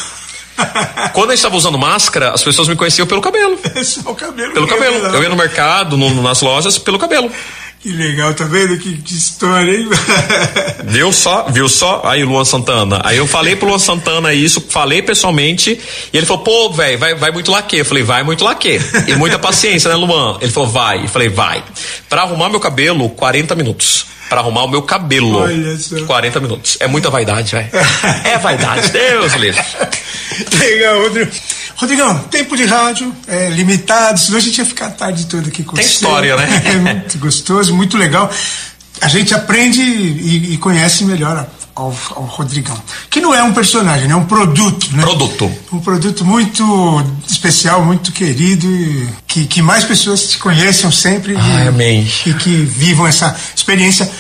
Quando gente estava usando máscara, as pessoas me conheciam pelo cabelo. É só o cabelo. Pelo é cabelo. legal. Eu ia no mercado, no- nas lojas, pelo cabelo. Que legal, tá vendo que, que história, hein? Viu só? Viu só? Aí, Luan Santana. Aí eu falei pro Luan Santana isso, falei pessoalmente, e ele falou, pô, velho, vai, vai muito laque. Eu falei, vai muito laque. E muita paciência, né, Luan? Ele falou, vai. Eu falei, vai. Pra arrumar meu cabelo, 40 minutos. Pra arrumar o meu cabelo, Olha só. 40 minutos. É muita vaidade, velho. É vaidade, Deus livre. Legal, Rodrigo. Rodrigão, tempo de rádio é limitado, senão a gente ia ficar a tarde toda aqui com Tem você. história, né? É muito gostoso, muito legal. A gente aprende e, e conhece melhor ao, ao Rodrigão. Que não é um personagem, né? é um produto, né? Produto. Um produto muito especial, muito querido, e que, que mais pessoas te conheçam sempre Ai, e, amém. e que vivam essa experiência.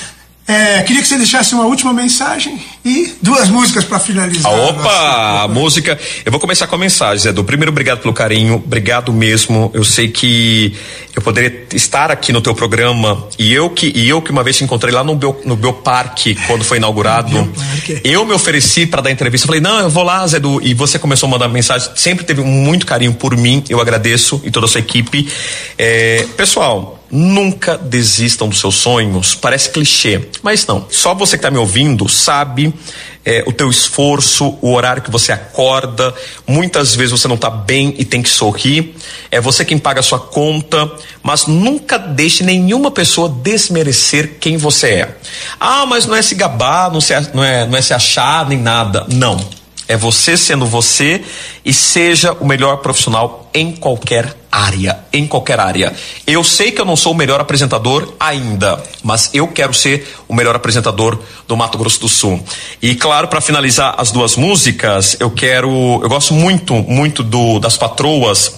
É, queria que você deixasse uma última mensagem e duas músicas para finalizar. Ah, Opa, a música. Eu vou começar com a mensagem, Zé. Do primeiro, obrigado pelo carinho, obrigado mesmo. Eu sei que eu poderia estar aqui no teu programa e eu que e eu que uma vez te encontrei lá no Bio, no Bioparque quando foi inaugurado. Bioparque. Eu me ofereci para dar entrevista. Falei, não, eu vou lá, Zé. Du, e você começou a mandar mensagem. Sempre teve muito carinho por mim. Eu agradeço e toda a sua equipe. É, pessoal. Nunca desistam dos seus sonhos. Parece clichê, mas não. Só você que está me ouvindo sabe é, o teu esforço, o horário que você acorda. Muitas vezes você não está bem e tem que sorrir. É você quem paga a sua conta, mas nunca deixe nenhuma pessoa desmerecer quem você é. Ah, mas não é se gabar, não, se, não, é, não é se achar nem nada. Não. É você sendo você e seja o melhor profissional em qualquer área, em qualquer área. Eu sei que eu não sou o melhor apresentador ainda, mas eu quero ser o melhor apresentador do Mato Grosso do Sul. E claro, para finalizar as duas músicas, eu quero, eu gosto muito, muito do das patroas,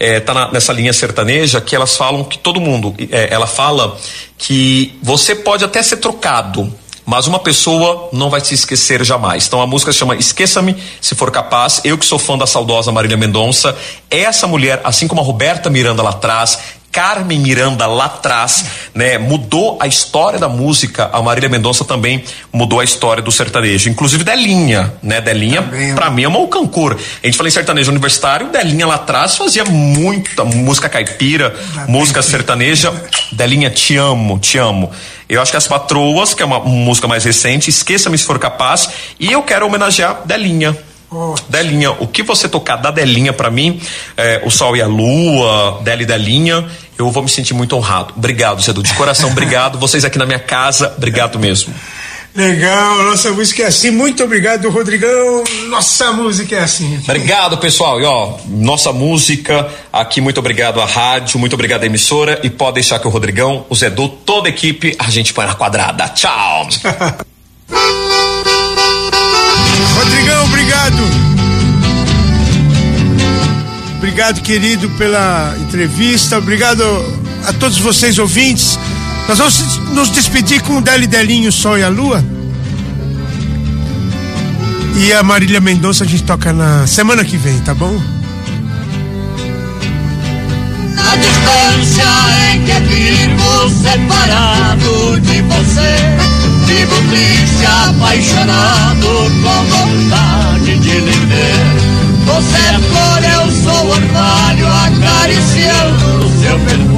é, tá na- nessa linha sertaneja que elas falam que todo mundo, é, ela fala que você pode até ser trocado, mas uma pessoa não vai se esquecer jamais. Então a música se chama Esqueça-me se for capaz. Eu que sou fã da saudosa Marília Mendonça, essa mulher, assim como a Roberta Miranda lá atrás, Carmen Miranda lá atrás, né, mudou a história da música. A Marília Mendonça também mudou a história do sertanejo, inclusive Delinha, né? Delinha, Também é pra mim é uma cancor. A gente fala em sertanejo universitário, Delinha lá atrás fazia muita música caipira, música sertaneja. Delinha, te amo, te amo. Eu acho que as patroas, que é uma música mais recente, esqueça-me se for capaz, e eu quero homenagear Delinha. Delinha, o que você tocar da Delinha pra mim, é, o Sol e a Lua, Deli Delinha, eu vou me sentir muito honrado. Obrigado, Zedu, de coração, obrigado. Vocês aqui na minha casa, obrigado mesmo. Legal, nossa música é assim. Muito obrigado, Rodrigão. Nossa música é assim. Obrigado, pessoal. E ó, nossa música aqui, muito obrigado à rádio, muito obrigado à emissora. E pode deixar que o Rodrigão, o Zedu, toda a equipe, a gente põe na quadrada. Tchau. Rodrigão, obrigado. Obrigado, querido, pela entrevista. Obrigado a todos vocês ouvintes. Nós vamos nos despedir com o Deli Delinho, Sol e a Lua. E a Marília Mendonça a gente toca na semana que vem, tá bom? Na distância em que vivo separado de você Vivo triste, apaixonado, com vontade de lhe ver Você é flor, eu sou orvalho, acariciando o seu perfume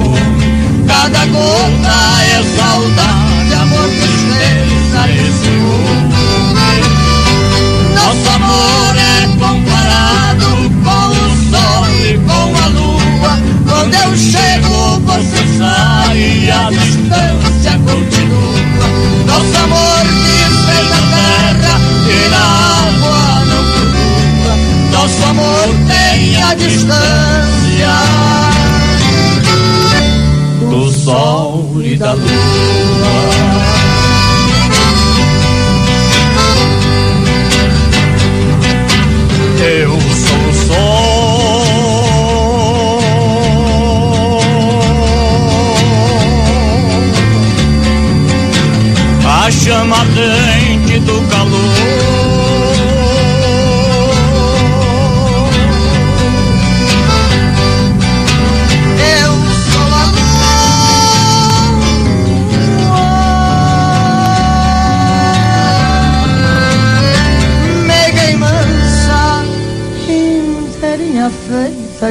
Cada gota é saudade, amor, tristeza e ciúme nosso amor é comparado com o sol e com a lua. Quando eu chego, você sai e a distância continua. Nosso amor desfez na terra e na água não flutua. Nosso amor tem a distância da lua. Eu sou sol, a chama ardente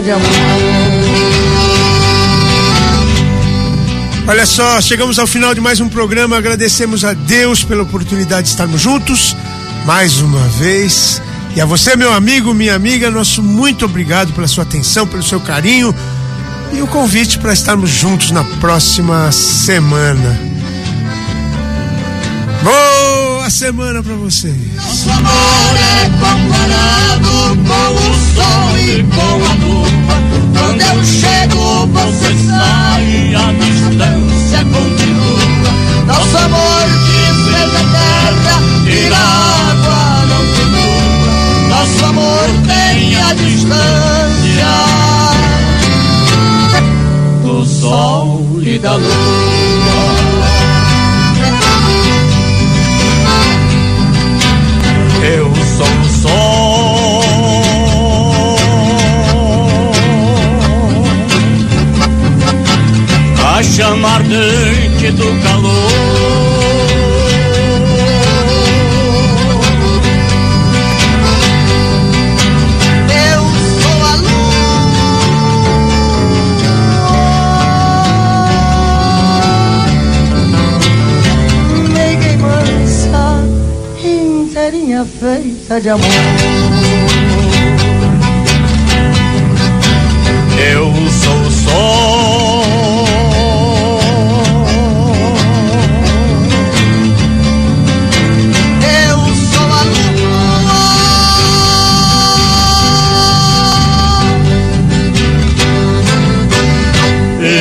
de amor. Olha só, chegamos ao final de mais um programa. Agradecemos a Deus pela oportunidade de estarmos juntos mais uma vez. E a você, meu amigo, minha amiga, nosso muito obrigado pela sua atenção, pelo seu carinho e o convite para estarmos juntos na próxima semana. Boa semana para vocês. E da lua. Eu sou o sol. A chama ardente do calor. Inteirinha feita de amor. Eu sou o sol. Eu sou a lua.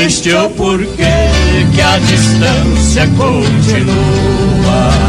Este é o porquê que a distância continua.